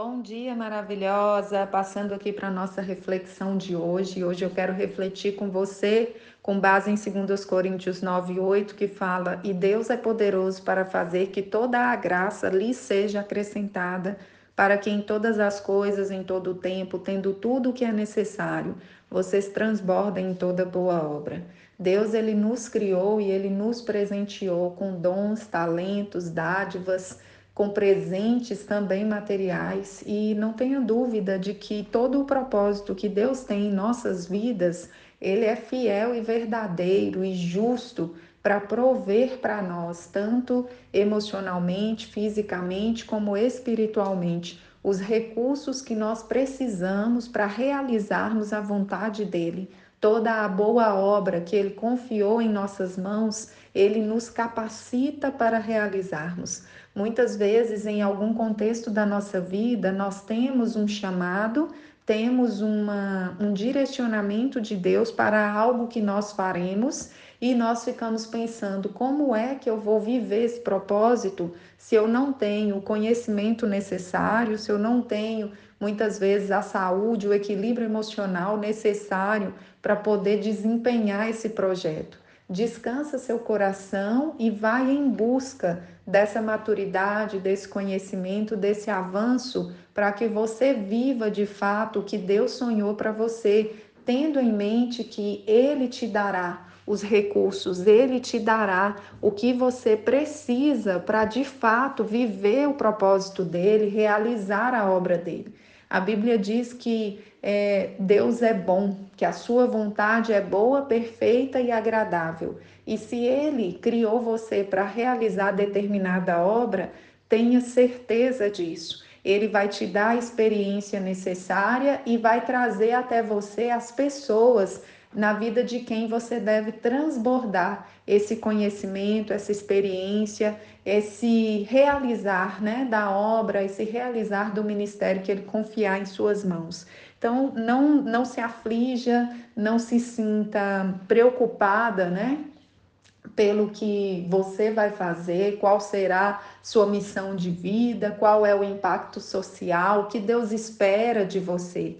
Bom dia, maravilhosa! Passando aqui para a nossa reflexão de hoje. Hoje eu quero refletir com você com base em 2 Coríntios 9, 8, que fala: E Deus é poderoso para fazer que toda a graça lhe seja acrescentada, para que em todas as coisas, em todo o tempo, tendo tudo o que é necessário, vocês transbordem em toda boa obra. Deus ele nos criou e ele nos presenteou com dons, talentos, dádivas com presentes também materiais, e não tenha dúvida de que todo o propósito que Deus tem em nossas vidas, ele é fiel e verdadeiro e justo para prover para nós, tanto emocionalmente, fisicamente, como espiritualmente, os recursos que nós precisamos para realizarmos a vontade dele. Toda a boa obra que ele confiou em nossas mãos, ele nos capacita para realizarmos. Muitas vezes, em algum contexto da nossa vida, nós temos um chamado, temos uma, um direcionamento de Deus para algo que nós faremos e nós ficamos pensando como é que eu vou viver esse propósito se eu não tenho o conhecimento necessário, se eu não tenho muitas vezes a saúde, o equilíbrio emocional necessário para poder desempenhar esse projeto. Descansa seu coração e vai em busca dessa maturidade, desse conhecimento, desse avanço, para que você viva de fato o que Deus sonhou para você, tendo em mente que Ele te dará os recursos, Ele te dará o que você precisa para de fato viver o propósito dele, realizar a obra dele. A Bíblia diz que é, Deus é bom, que a sua vontade é boa, perfeita e agradável. E se Ele criou você para realizar determinada obra, tenha certeza disso. Ele vai te dar a experiência necessária e vai trazer até você as pessoas na vida de quem você deve transbordar esse conhecimento, essa experiência, esse realizar né, da obra, esse realizar do ministério que ele confiar em suas mãos. Então, não, não se aflija, não se sinta preocupada, né? Pelo que você vai fazer, qual será sua missão de vida, qual é o impacto social, o que Deus espera de você.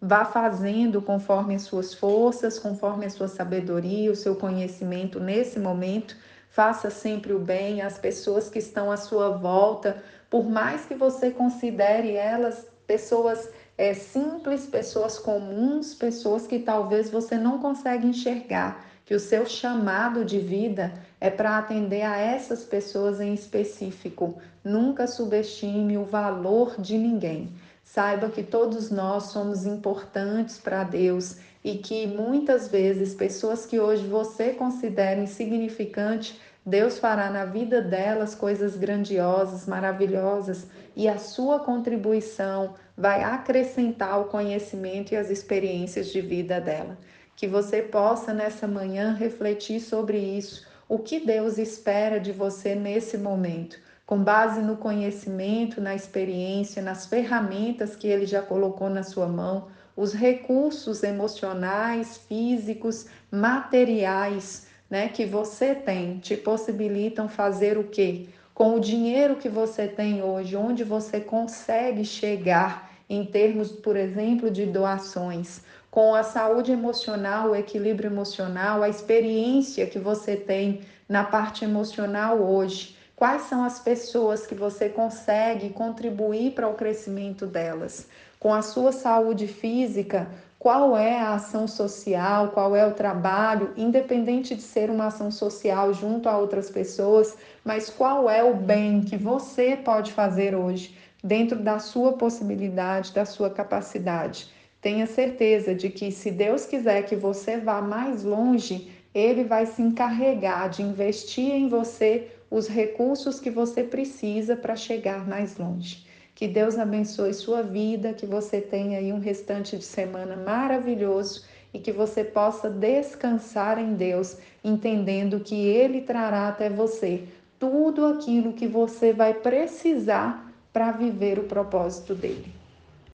Vá fazendo conforme as suas forças, conforme a sua sabedoria, o seu conhecimento nesse momento. Faça sempre o bem às pessoas que estão à sua volta, por mais que você considere elas pessoas é, simples, pessoas comuns, pessoas que talvez você não consegue enxergar, que o seu chamado de vida é para atender a essas pessoas em específico. Nunca subestime o valor de ninguém. Saiba que todos nós somos importantes para Deus e que muitas vezes pessoas que hoje você considera insignificante, Deus fará na vida delas coisas grandiosas, maravilhosas e a sua contribuição vai acrescentar o conhecimento e as experiências de vida dela. Que você possa nessa manhã refletir sobre isso. O que Deus espera de você nesse momento? Com base no conhecimento, na experiência, nas ferramentas que ele já colocou na sua mão, os recursos emocionais, físicos, materiais, né, que você tem, te possibilitam fazer o quê? Com o dinheiro que você tem hoje, onde você consegue chegar em termos, por exemplo, de doações, com a saúde emocional, o equilíbrio emocional, a experiência que você tem na parte emocional hoje Quais são as pessoas que você consegue contribuir para o crescimento delas? Com a sua saúde física, qual é a ação social, qual é o trabalho, independente de ser uma ação social junto a outras pessoas, mas qual é o bem que você pode fazer hoje, dentro da sua possibilidade, da sua capacidade. Tenha certeza de que, se Deus quiser que você vá mais longe, Ele vai se encarregar de investir em você os recursos que você precisa para chegar mais longe. Que Deus abençoe sua vida, que você tenha aí um restante de semana maravilhoso e que você possa descansar em Deus, entendendo que Ele trará até você tudo aquilo que você vai precisar para viver o propósito dele.